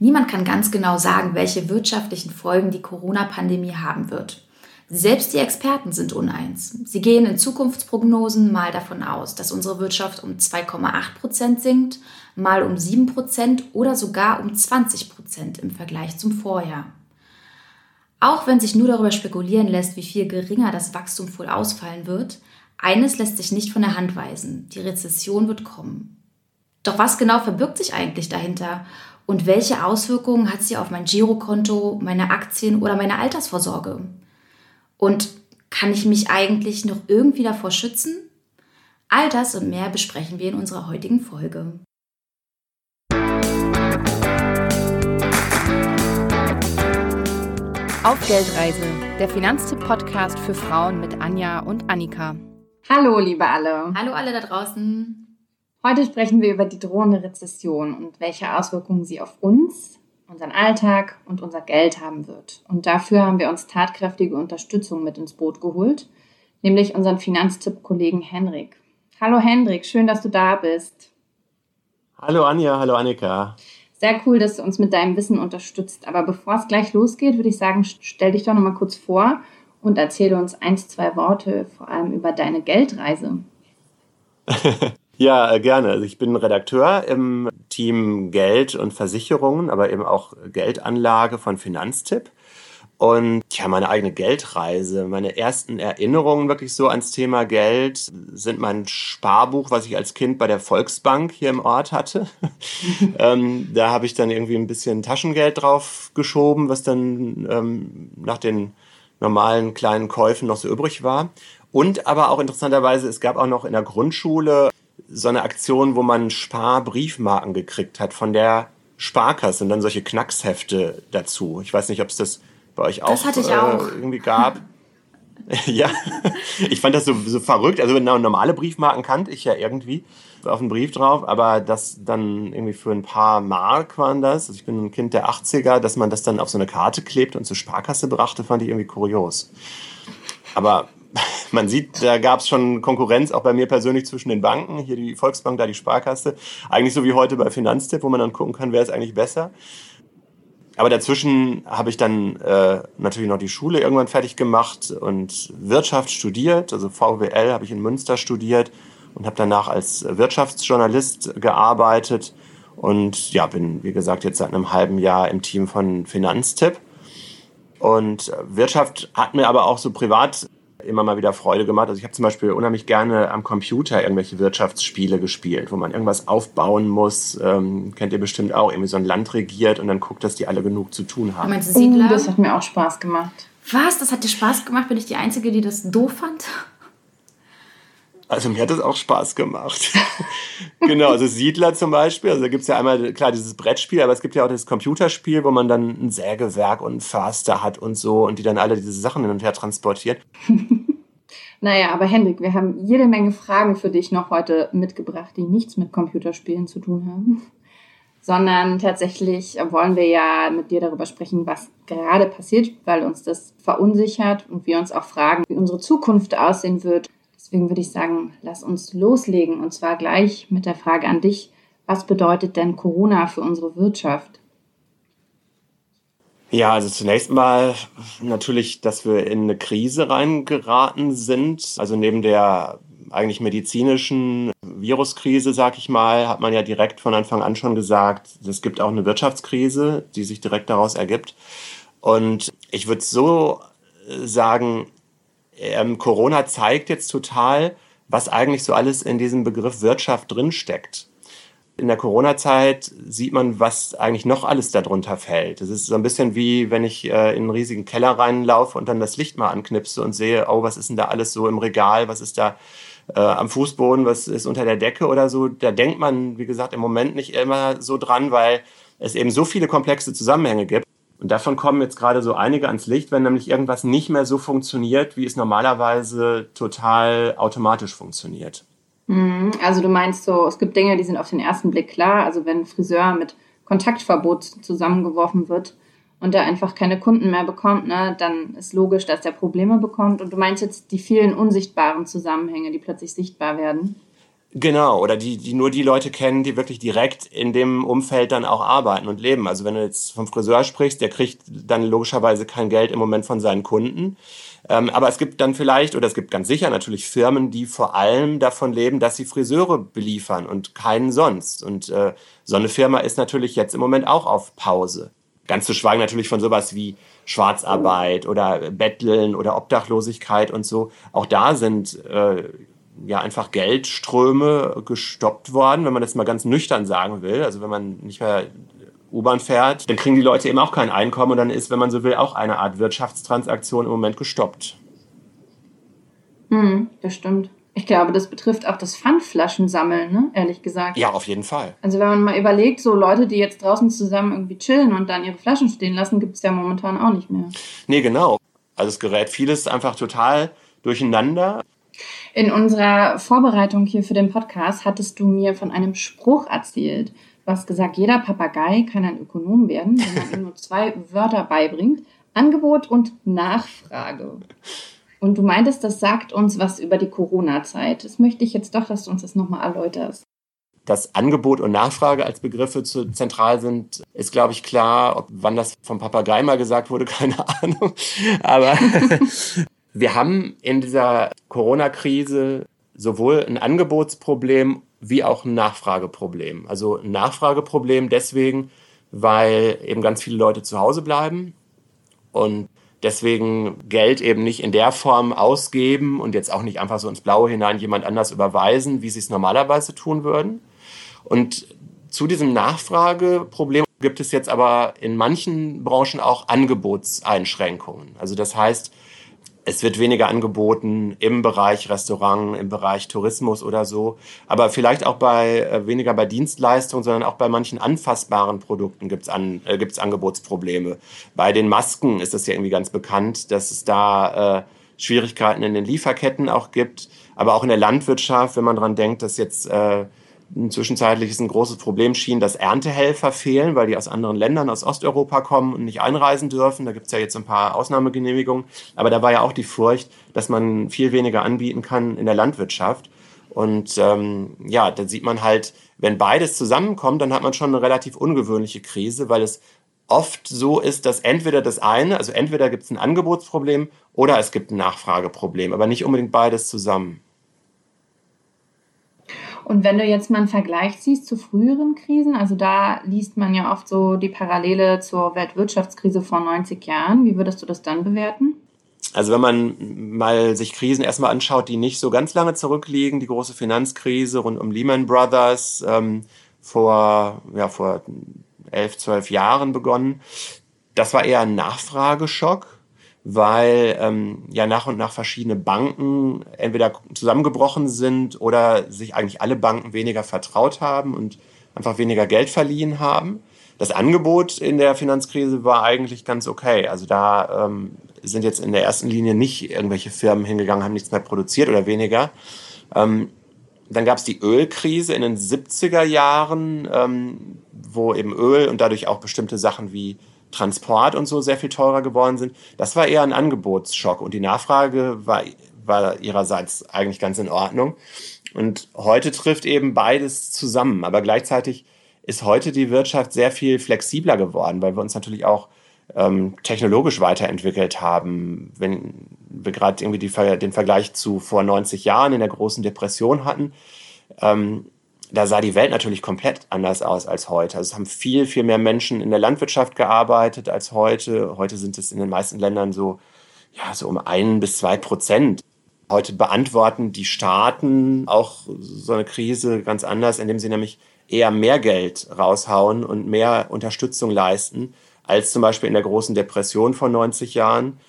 Niemand kann ganz genau sagen, welche wirtschaftlichen Folgen die Corona-Pandemie haben wird. Selbst die Experten sind uneins. Sie gehen in Zukunftsprognosen mal davon aus, dass unsere Wirtschaft um 2,8 Prozent sinkt, mal um 7 Prozent oder sogar um 20 Prozent im Vergleich zum Vorjahr. Auch wenn sich nur darüber spekulieren lässt, wie viel geringer das Wachstum wohl ausfallen wird, eines lässt sich nicht von der Hand weisen. Die Rezession wird kommen. Doch was genau verbirgt sich eigentlich dahinter? Und welche Auswirkungen hat sie auf mein Girokonto, meine Aktien oder meine Altersvorsorge? Und kann ich mich eigentlich noch irgendwie davor schützen? All das und mehr besprechen wir in unserer heutigen Folge. Auf Geldreise, der Finanztipp-Podcast für Frauen mit Anja und Annika. Hallo, liebe alle. Hallo alle da draußen. Heute sprechen wir über die drohende Rezession und welche Auswirkungen sie auf uns, unseren Alltag und unser Geld haben wird. Und dafür haben wir uns tatkräftige Unterstützung mit ins Boot geholt, nämlich unseren Finanztipp-Kollegen Henrik. Hallo Henrik, schön, dass du da bist. Hallo Anja, hallo Annika. Sehr cool, dass du uns mit deinem Wissen unterstützt. Aber bevor es gleich losgeht, würde ich sagen, stell dich doch noch mal kurz vor und erzähle uns eins, zwei Worte vor allem über deine Geldreise. ja, äh, gerne. Also ich bin Redakteur im Team Geld und Versicherungen, aber eben auch Geldanlage von Finanztipp. Und ja, meine eigene Geldreise, meine ersten Erinnerungen wirklich so ans Thema Geld sind mein Sparbuch, was ich als Kind bei der Volksbank hier im Ort hatte. ähm, da habe ich dann irgendwie ein bisschen Taschengeld drauf geschoben, was dann ähm, nach den normalen kleinen Käufen noch so übrig war. Und aber auch interessanterweise, es gab auch noch in der Grundschule so eine Aktion, wo man Sparbriefmarken gekriegt hat von der Sparkasse und dann solche Knackshefte dazu. Ich weiß nicht, ob es das bei euch auch, das ich auch. Äh, irgendwie gab. ja, ich fand das so, so verrückt. Also normale Briefmarken kannte ich ja irgendwie auf den Brief drauf, aber das dann irgendwie für ein paar Mark waren das. Also ich bin ein Kind der 80er, dass man das dann auf so eine Karte klebt und zur Sparkasse brachte, fand ich irgendwie kurios. Aber man sieht, da gab es schon Konkurrenz auch bei mir persönlich zwischen den Banken. Hier die Volksbank, da die Sparkasse. Eigentlich so wie heute bei Finanztipp, wo man dann gucken kann, wer ist eigentlich besser. Aber dazwischen habe ich dann äh, natürlich noch die Schule irgendwann fertig gemacht und Wirtschaft studiert. Also VWL habe ich in Münster studiert und habe danach als Wirtschaftsjournalist gearbeitet und ja, bin, wie gesagt, jetzt seit einem halben Jahr im Team von Finanztipp. Und Wirtschaft hat mir aber auch so privat immer mal wieder Freude gemacht. Also ich habe zum Beispiel unheimlich gerne am Computer irgendwelche Wirtschaftsspiele gespielt, wo man irgendwas aufbauen muss. Ähm, kennt ihr bestimmt auch, irgendwie so ein Land regiert und dann guckt, dass die alle genug zu tun haben. Meinst du Siedler? Uh, das hat mir auch Spaß gemacht. Was? Das hat dir Spaß gemacht? Bin ich die Einzige, die das doof fand? Also mir hat das auch Spaß gemacht. genau, also Siedler zum Beispiel. Also da gibt es ja einmal, klar, dieses Brettspiel, aber es gibt ja auch das Computerspiel, wo man dann ein Sägewerk und ein Förster hat und so und die dann alle diese Sachen hin und her transportieren. naja, aber Hendrik, wir haben jede Menge Fragen für dich noch heute mitgebracht, die nichts mit Computerspielen zu tun haben. Sondern tatsächlich wollen wir ja mit dir darüber sprechen, was gerade passiert, weil uns das verunsichert und wir uns auch fragen, wie unsere Zukunft aussehen wird Deswegen würde ich sagen, lass uns loslegen und zwar gleich mit der Frage an dich. Was bedeutet denn Corona für unsere Wirtschaft? Ja, also zunächst mal natürlich, dass wir in eine Krise reingeraten sind. Also neben der eigentlich medizinischen Viruskrise, sag ich mal, hat man ja direkt von Anfang an schon gesagt, es gibt auch eine Wirtschaftskrise, die sich direkt daraus ergibt. Und ich würde so sagen, ähm, Corona zeigt jetzt total, was eigentlich so alles in diesem Begriff Wirtschaft drinsteckt. In der Corona-Zeit sieht man, was eigentlich noch alles darunter fällt. Es ist so ein bisschen wie, wenn ich äh, in einen riesigen Keller reinlaufe und dann das Licht mal anknipse und sehe, oh, was ist denn da alles so im Regal, was ist da äh, am Fußboden, was ist unter der Decke oder so. Da denkt man, wie gesagt, im Moment nicht immer so dran, weil es eben so viele komplexe Zusammenhänge gibt. Und davon kommen jetzt gerade so einige ans Licht, wenn nämlich irgendwas nicht mehr so funktioniert, wie es normalerweise total automatisch funktioniert. Mhm. Also du meinst so, es gibt Dinge, die sind auf den ersten Blick klar. Also wenn ein Friseur mit Kontaktverbot zusammengeworfen wird und er einfach keine Kunden mehr bekommt, ne, dann ist logisch, dass er Probleme bekommt. Und du meinst jetzt die vielen unsichtbaren Zusammenhänge, die plötzlich sichtbar werden? Genau, oder die, die nur die Leute kennen, die wirklich direkt in dem Umfeld dann auch arbeiten und leben. Also wenn du jetzt vom Friseur sprichst, der kriegt dann logischerweise kein Geld im Moment von seinen Kunden. Ähm, aber es gibt dann vielleicht, oder es gibt ganz sicher natürlich Firmen, die vor allem davon leben, dass sie Friseure beliefern und keinen sonst. Und äh, so eine Firma ist natürlich jetzt im Moment auch auf Pause. Ganz zu schweigen natürlich von sowas wie Schwarzarbeit oder Betteln oder Obdachlosigkeit und so. Auch da sind äh, ja einfach Geldströme gestoppt worden, wenn man das mal ganz nüchtern sagen will. Also wenn man nicht mehr U-Bahn fährt, dann kriegen die Leute eben auch kein Einkommen und dann ist, wenn man so will, auch eine Art Wirtschaftstransaktion im Moment gestoppt. Hm, das stimmt. Ich glaube, das betrifft auch das Pfandflaschensammeln, ne? ehrlich gesagt. Ja, auf jeden Fall. Also wenn man mal überlegt, so Leute, die jetzt draußen zusammen irgendwie chillen und dann ihre Flaschen stehen lassen, gibt es ja momentan auch nicht mehr. Nee, genau. Also es gerät vieles einfach total durcheinander. In unserer Vorbereitung hier für den Podcast hattest du mir von einem Spruch erzählt. Du hast gesagt, jeder Papagei kann ein Ökonom werden, wenn man ihm nur zwei Wörter beibringt. Angebot und Nachfrage. Und du meintest, das sagt uns was über die Corona-Zeit. Das möchte ich jetzt doch, dass du uns das nochmal erläuterst. Dass Angebot und Nachfrage als Begriffe zu zentral sind, ist, glaube ich, klar. Ob, wann das vom Papagei mal gesagt wurde, keine Ahnung. Aber Wir haben in dieser Corona-Krise sowohl ein Angebotsproblem wie auch ein Nachfrageproblem. Also ein Nachfrageproblem deswegen, weil eben ganz viele Leute zu Hause bleiben und deswegen Geld eben nicht in der Form ausgeben und jetzt auch nicht einfach so ins Blaue hinein jemand anders überweisen, wie sie es normalerweise tun würden. Und zu diesem Nachfrageproblem gibt es jetzt aber in manchen Branchen auch Angebotseinschränkungen. Also das heißt, es wird weniger angeboten im Bereich Restaurant, im Bereich Tourismus oder so, aber vielleicht auch bei äh, weniger bei Dienstleistungen, sondern auch bei manchen anfassbaren Produkten gibt es an, äh, gibt's Angebotsprobleme. Bei den Masken ist es ja irgendwie ganz bekannt, dass es da äh, Schwierigkeiten in den Lieferketten auch gibt, aber auch in der Landwirtschaft, wenn man dran denkt, dass jetzt äh, Zwischenzeitlich ist ein großes Problem schien, dass Erntehelfer fehlen, weil die aus anderen Ländern, aus Osteuropa kommen und nicht einreisen dürfen. Da gibt es ja jetzt ein paar Ausnahmegenehmigungen. Aber da war ja auch die Furcht, dass man viel weniger anbieten kann in der Landwirtschaft. Und ähm, ja, da sieht man halt, wenn beides zusammenkommt, dann hat man schon eine relativ ungewöhnliche Krise, weil es oft so ist, dass entweder das eine, also entweder gibt es ein Angebotsproblem oder es gibt ein Nachfrageproblem, aber nicht unbedingt beides zusammen. Und wenn du jetzt mal einen Vergleich siehst zu früheren Krisen, also da liest man ja oft so die Parallele zur Weltwirtschaftskrise vor 90 Jahren. Wie würdest du das dann bewerten? Also wenn man mal sich Krisen erstmal anschaut, die nicht so ganz lange zurückliegen, die große Finanzkrise rund um Lehman Brothers ähm, vor, ja, vor elf, zwölf Jahren begonnen, das war eher ein Nachfrageschock weil ähm, ja nach und nach verschiedene Banken entweder zusammengebrochen sind oder sich eigentlich alle Banken weniger vertraut haben und einfach weniger Geld verliehen haben. Das Angebot in der Finanzkrise war eigentlich ganz okay. Also da ähm, sind jetzt in der ersten Linie nicht irgendwelche Firmen hingegangen, haben nichts mehr produziert oder weniger. Ähm, dann gab es die Ölkrise in den 70er Jahren, ähm, wo eben Öl und dadurch auch bestimmte Sachen wie Transport und so sehr viel teurer geworden sind. Das war eher ein Angebotsschock und die Nachfrage war, war ihrerseits eigentlich ganz in Ordnung. Und heute trifft eben beides zusammen. Aber gleichzeitig ist heute die Wirtschaft sehr viel flexibler geworden, weil wir uns natürlich auch ähm, technologisch weiterentwickelt haben. Wenn wir gerade irgendwie die, den Vergleich zu vor 90 Jahren in der großen Depression hatten, ähm, da sah die Welt natürlich komplett anders aus als heute. Also es haben viel, viel mehr Menschen in der Landwirtschaft gearbeitet als heute. Heute sind es in den meisten Ländern so, ja, so um ein bis zwei Prozent. Heute beantworten die Staaten auch so eine Krise ganz anders, indem sie nämlich eher mehr Geld raushauen und mehr Unterstützung leisten, als zum Beispiel in der großen Depression vor 90 Jahren.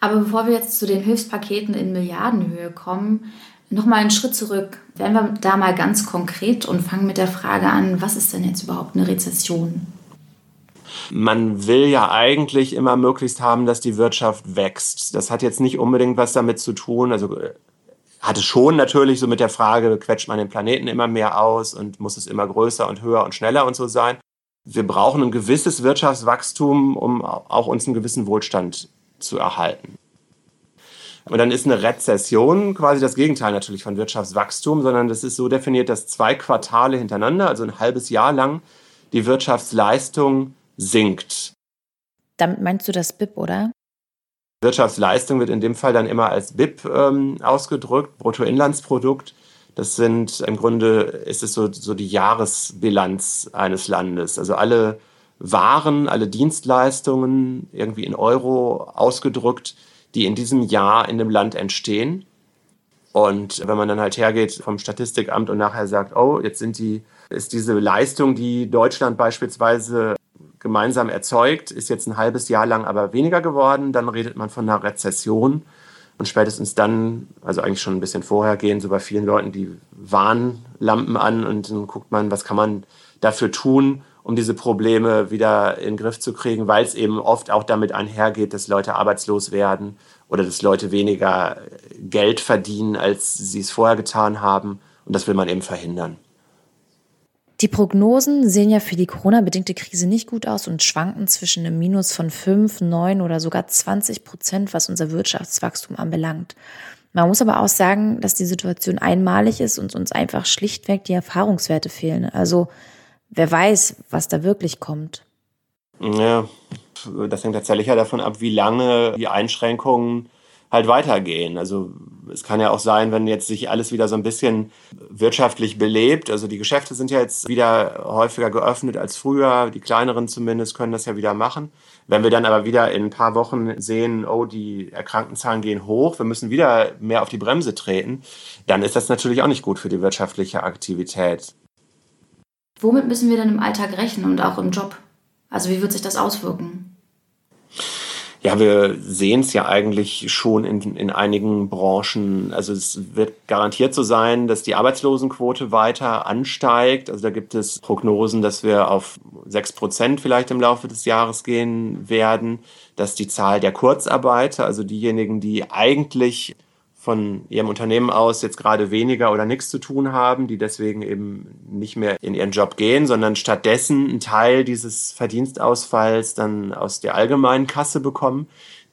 Aber bevor wir jetzt zu den Hilfspaketen in Milliardenhöhe kommen, Nochmal einen Schritt zurück. Werden wir da mal ganz konkret und fangen mit der Frage an, was ist denn jetzt überhaupt eine Rezession? Man will ja eigentlich immer möglichst haben, dass die Wirtschaft wächst. Das hat jetzt nicht unbedingt was damit zu tun, also äh, hatte schon natürlich so mit der Frage, quetscht man den Planeten immer mehr aus und muss es immer größer und höher und schneller und so sein. Wir brauchen ein gewisses Wirtschaftswachstum, um auch uns einen gewissen Wohlstand zu erhalten. Und dann ist eine Rezession quasi das Gegenteil natürlich von Wirtschaftswachstum, sondern das ist so definiert, dass zwei Quartale hintereinander, also ein halbes Jahr lang, die Wirtschaftsleistung sinkt. Damit meinst du das BIP, oder? Wirtschaftsleistung wird in dem Fall dann immer als BIP ähm, ausgedrückt, Bruttoinlandsprodukt. Das sind im Grunde ist es so, so die Jahresbilanz eines Landes. Also alle Waren, alle Dienstleistungen irgendwie in Euro ausgedrückt, die in diesem Jahr in dem Land entstehen. Und wenn man dann halt hergeht vom Statistikamt und nachher sagt, oh, jetzt sind die, ist diese Leistung, die Deutschland beispielsweise gemeinsam erzeugt, ist jetzt ein halbes Jahr lang aber weniger geworden, dann redet man von einer Rezession. Und spätestens dann, also eigentlich schon ein bisschen vorher, gehen so bei vielen Leuten die Warnlampen an und dann guckt man, was kann man dafür tun, um diese Probleme wieder in den Griff zu kriegen, weil es eben oft auch damit einhergeht, dass Leute arbeitslos werden oder dass Leute weniger Geld verdienen, als sie es vorher getan haben. Und das will man eben verhindern. Die Prognosen sehen ja für die Corona-bedingte Krise nicht gut aus und schwanken zwischen einem Minus von 5, 9 oder sogar 20 Prozent, was unser Wirtschaftswachstum anbelangt. Man muss aber auch sagen, dass die Situation einmalig ist und uns einfach schlichtweg die Erfahrungswerte fehlen. Also wer weiß, was da wirklich kommt. Ja, das hängt tatsächlich ja davon ab, wie lange die Einschränkungen halt weitergehen. Also es kann ja auch sein, wenn jetzt sich alles wieder so ein bisschen wirtschaftlich belebt. Also die Geschäfte sind ja jetzt wieder häufiger geöffnet als früher. Die kleineren zumindest können das ja wieder machen. Wenn wir dann aber wieder in ein paar Wochen sehen, oh, die Erkrankenzahlen gehen hoch, wir müssen wieder mehr auf die Bremse treten, dann ist das natürlich auch nicht gut für die wirtschaftliche Aktivität. Womit müssen wir dann im Alltag rechnen und auch im Job? Also wie wird sich das auswirken? Ja, wir sehen es ja eigentlich schon in, in einigen Branchen. Also es wird garantiert so sein, dass die Arbeitslosenquote weiter ansteigt. Also da gibt es Prognosen, dass wir auf sechs Prozent vielleicht im Laufe des Jahres gehen werden, dass die Zahl der Kurzarbeiter, also diejenigen, die eigentlich von ihrem Unternehmen aus jetzt gerade weniger oder nichts zu tun haben, die deswegen eben nicht mehr in ihren Job gehen, sondern stattdessen einen Teil dieses Verdienstausfalls dann aus der allgemeinen Kasse bekommen.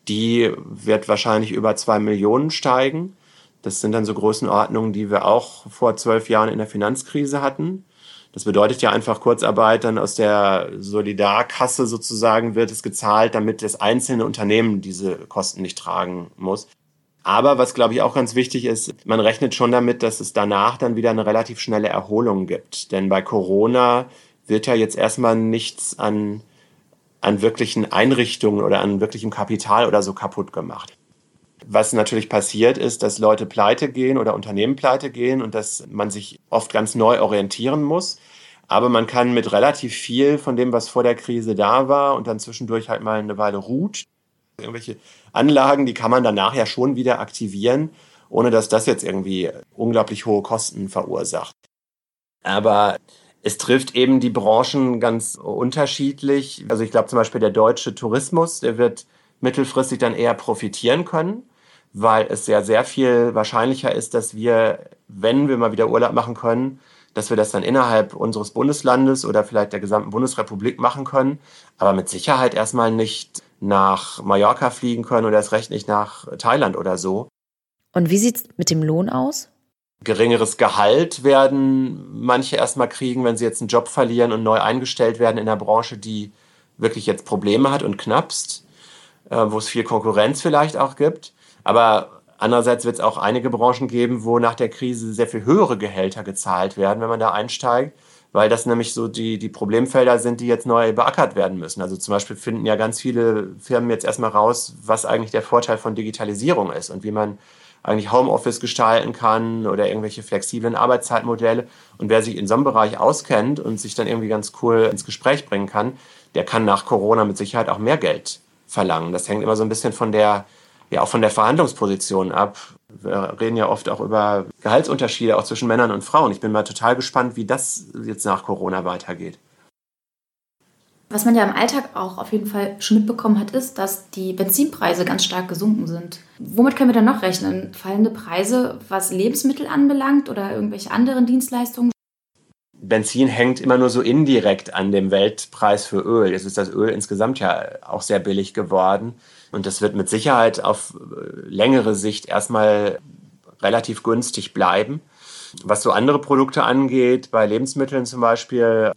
Die wird wahrscheinlich über zwei Millionen steigen. Das sind dann so Größenordnungen, die wir auch vor zwölf Jahren in der Finanzkrise hatten. Das bedeutet ja einfach Kurzarbeit dann aus der Solidarkasse sozusagen wird es gezahlt, damit das einzelne Unternehmen diese Kosten nicht tragen muss. Aber was, glaube ich, auch ganz wichtig ist, man rechnet schon damit, dass es danach dann wieder eine relativ schnelle Erholung gibt. Denn bei Corona wird ja jetzt erstmal nichts an, an wirklichen Einrichtungen oder an wirklichem Kapital oder so kaputt gemacht. Was natürlich passiert ist, dass Leute pleite gehen oder Unternehmen pleite gehen und dass man sich oft ganz neu orientieren muss. Aber man kann mit relativ viel von dem, was vor der Krise da war und dann zwischendurch halt mal eine Weile ruht, irgendwelche Anlagen, die kann man danach ja schon wieder aktivieren, ohne dass das jetzt irgendwie unglaublich hohe Kosten verursacht. Aber es trifft eben die Branchen ganz unterschiedlich. Also ich glaube zum Beispiel der deutsche Tourismus, der wird mittelfristig dann eher profitieren können, weil es ja sehr viel wahrscheinlicher ist, dass wir, wenn wir mal wieder Urlaub machen können, dass wir das dann innerhalb unseres Bundeslandes oder vielleicht der gesamten Bundesrepublik machen können, aber mit Sicherheit erstmal nicht nach Mallorca fliegen können oder erst recht nicht nach Thailand oder so. Und wie sieht es mit dem Lohn aus? Geringeres Gehalt werden manche erstmal kriegen, wenn sie jetzt einen Job verlieren und neu eingestellt werden in einer Branche, die wirklich jetzt Probleme hat und knappst, äh, wo es viel Konkurrenz vielleicht auch gibt. Aber andererseits wird es auch einige Branchen geben, wo nach der Krise sehr viel höhere Gehälter gezahlt werden, wenn man da einsteigt weil das nämlich so die, die Problemfelder sind, die jetzt neu beackert werden müssen. Also zum Beispiel finden ja ganz viele Firmen jetzt erstmal raus, was eigentlich der Vorteil von Digitalisierung ist und wie man eigentlich Homeoffice gestalten kann oder irgendwelche flexiblen Arbeitszeitmodelle. Und wer sich in so einem Bereich auskennt und sich dann irgendwie ganz cool ins Gespräch bringen kann, der kann nach Corona mit Sicherheit auch mehr Geld verlangen. Das hängt immer so ein bisschen von der, ja auch von der Verhandlungsposition ab wir reden ja oft auch über Gehaltsunterschiede auch zwischen Männern und Frauen. Ich bin mal total gespannt, wie das jetzt nach Corona weitergeht. Was man ja im Alltag auch auf jeden Fall schon mitbekommen hat, ist, dass die Benzinpreise ganz stark gesunken sind. Womit können wir dann noch rechnen? Fallende Preise, was Lebensmittel anbelangt oder irgendwelche anderen Dienstleistungen? Benzin hängt immer nur so indirekt an dem Weltpreis für Öl. Jetzt ist das Öl insgesamt ja auch sehr billig geworden. Und das wird mit Sicherheit auf äh, längere Sicht erstmal relativ günstig bleiben. Was so andere Produkte angeht, bei Lebensmitteln zum Beispiel,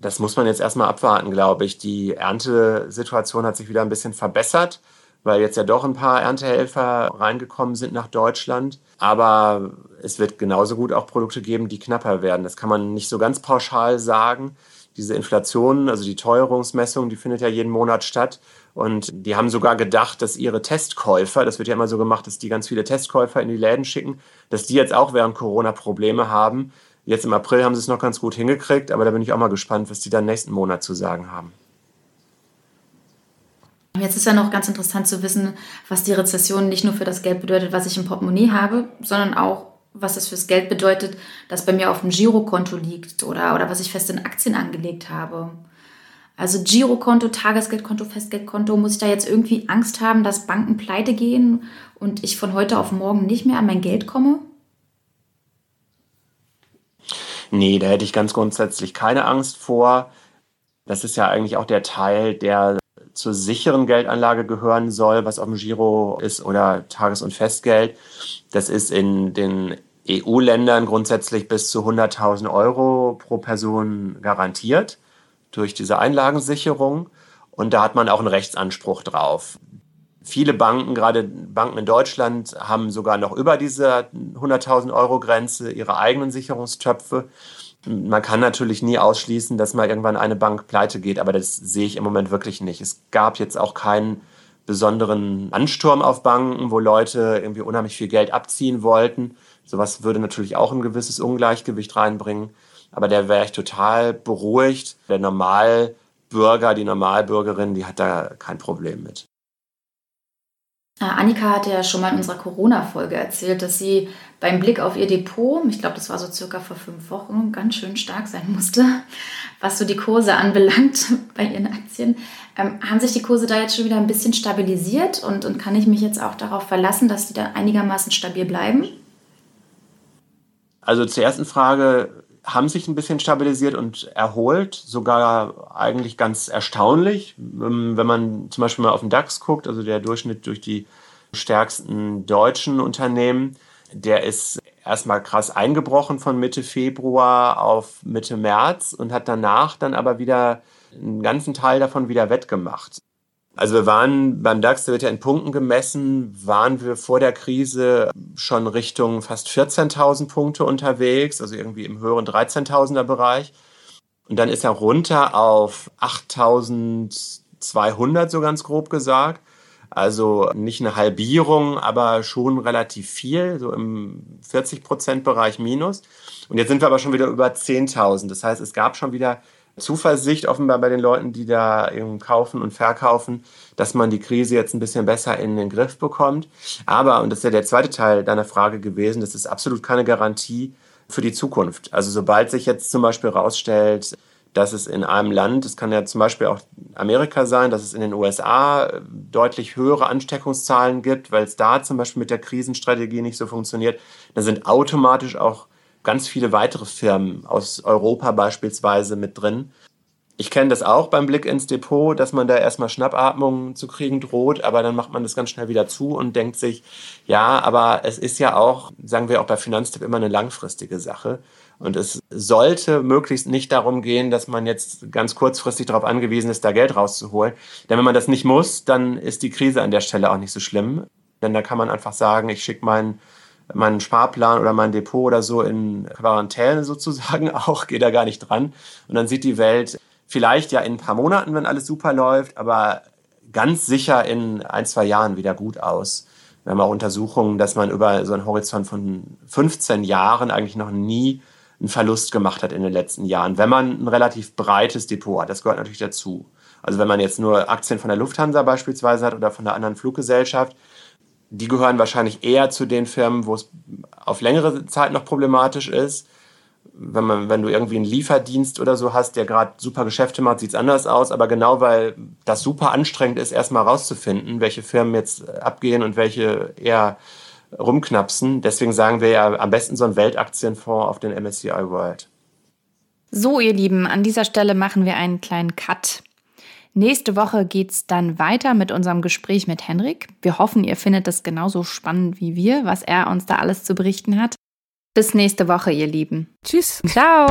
das muss man jetzt erstmal abwarten, glaube ich. Die Erntesituation hat sich wieder ein bisschen verbessert, weil jetzt ja doch ein paar Erntehelfer reingekommen sind nach Deutschland. Aber es wird genauso gut auch Produkte geben, die knapper werden. Das kann man nicht so ganz pauschal sagen. Diese Inflation, also die Teuerungsmessung, die findet ja jeden Monat statt. Und die haben sogar gedacht, dass ihre Testkäufer, das wird ja immer so gemacht, dass die ganz viele Testkäufer in die Läden schicken, dass die jetzt auch während Corona Probleme haben. Jetzt im April haben sie es noch ganz gut hingekriegt, aber da bin ich auch mal gespannt, was die dann nächsten Monat zu sagen haben. Jetzt ist ja noch ganz interessant zu wissen, was die Rezession nicht nur für das Geld bedeutet, was ich im Portemonnaie habe, sondern auch, was es fürs Geld bedeutet, das bei mir auf dem Girokonto liegt oder, oder was ich fest in Aktien angelegt habe. Also Girokonto, Tagesgeldkonto, Festgeldkonto, muss ich da jetzt irgendwie Angst haben, dass Banken pleite gehen und ich von heute auf morgen nicht mehr an mein Geld komme? Nee, da hätte ich ganz grundsätzlich keine Angst vor. Das ist ja eigentlich auch der Teil, der zur sicheren Geldanlage gehören soll, was auf dem Giro ist oder Tages- und Festgeld. Das ist in den EU-Ländern grundsätzlich bis zu 100.000 Euro pro Person garantiert durch diese Einlagensicherung. Und da hat man auch einen Rechtsanspruch drauf. Viele Banken, gerade Banken in Deutschland, haben sogar noch über diese 100.000 Euro Grenze ihre eigenen Sicherungstöpfe. Man kann natürlich nie ausschließen, dass mal irgendwann eine Bank pleite geht, aber das sehe ich im Moment wirklich nicht. Es gab jetzt auch keinen besonderen Ansturm auf Banken, wo Leute irgendwie unheimlich viel Geld abziehen wollten. Sowas würde natürlich auch ein gewisses Ungleichgewicht reinbringen. Aber der wäre ich total beruhigt. Der Normalbürger, die Normalbürgerin, die hat da kein Problem mit. Äh, Annika hatte ja schon mal in unserer Corona-Folge erzählt, dass sie beim Blick auf ihr Depot, ich glaube, das war so circa vor fünf Wochen, ganz schön stark sein musste, was so die Kurse anbelangt bei ihren Aktien. Ähm, haben sich die Kurse da jetzt schon wieder ein bisschen stabilisiert und, und kann ich mich jetzt auch darauf verlassen, dass die da einigermaßen stabil bleiben? Also zur ersten Frage, haben sich ein bisschen stabilisiert und erholt, sogar eigentlich ganz erstaunlich. Ähm, wenn man zum Beispiel mal auf den DAX guckt, also der Durchschnitt durch die stärksten deutschen Unternehmen, der ist erstmal krass eingebrochen von Mitte Februar auf Mitte März und hat danach dann aber wieder einen ganzen Teil davon wieder wettgemacht. Also wir waren beim DAX, der wird ja in Punkten gemessen, waren wir vor der Krise schon Richtung fast 14.000 Punkte unterwegs, also irgendwie im höheren 13.000er Bereich. Und dann ist er runter auf 8.200, so ganz grob gesagt. Also nicht eine Halbierung, aber schon relativ viel, so im 40-Prozent-Bereich minus. Und jetzt sind wir aber schon wieder über 10.000. Das heißt, es gab schon wieder Zuversicht offenbar bei den Leuten, die da eben kaufen und verkaufen, dass man die Krise jetzt ein bisschen besser in den Griff bekommt. Aber, und das ist ja der zweite Teil deiner Frage gewesen, das ist absolut keine Garantie für die Zukunft. Also sobald sich jetzt zum Beispiel herausstellt, dass es in einem Land, es kann ja zum Beispiel auch Amerika sein, dass es in den USA deutlich höhere Ansteckungszahlen gibt, weil es da zum Beispiel mit der Krisenstrategie nicht so funktioniert, dann sind automatisch auch ganz viele weitere Firmen aus Europa beispielsweise mit drin. Ich kenne das auch beim Blick ins Depot, dass man da erstmal Schnappatmungen zu kriegen droht, aber dann macht man das ganz schnell wieder zu und denkt sich, ja, aber es ist ja auch, sagen wir auch bei Finanztipp, immer eine langfristige Sache. Und es sollte möglichst nicht darum gehen, dass man jetzt ganz kurzfristig darauf angewiesen ist, da Geld rauszuholen. Denn wenn man das nicht muss, dann ist die Krise an der Stelle auch nicht so schlimm. Denn da kann man einfach sagen, ich schicke meinen meinen Sparplan oder mein Depot oder so in Quarantäne sozusagen auch, geht da gar nicht dran. Und dann sieht die Welt vielleicht ja in ein paar Monaten, wenn alles super läuft, aber ganz sicher in ein, zwei Jahren wieder gut aus. Wir haben auch Untersuchungen, dass man über so einen Horizont von 15 Jahren eigentlich noch nie einen Verlust gemacht hat in den letzten Jahren, wenn man ein relativ breites Depot hat. Das gehört natürlich dazu. Also wenn man jetzt nur Aktien von der Lufthansa beispielsweise hat oder von einer anderen Fluggesellschaft, die gehören wahrscheinlich eher zu den Firmen, wo es auf längere Zeit noch problematisch ist. Wenn, man, wenn du irgendwie einen Lieferdienst oder so hast, der gerade super Geschäfte macht, sieht es anders aus. Aber genau weil das super anstrengend ist, erstmal rauszufinden, welche Firmen jetzt abgehen und welche eher rumknapsen. Deswegen sagen wir ja am besten so einen Weltaktienfonds auf den MSCI World. So, ihr Lieben, an dieser Stelle machen wir einen kleinen Cut. Nächste Woche geht es dann weiter mit unserem Gespräch mit Henrik. Wir hoffen, ihr findet es genauso spannend wie wir, was er uns da alles zu berichten hat. Bis nächste Woche, ihr Lieben. Tschüss. Ciao.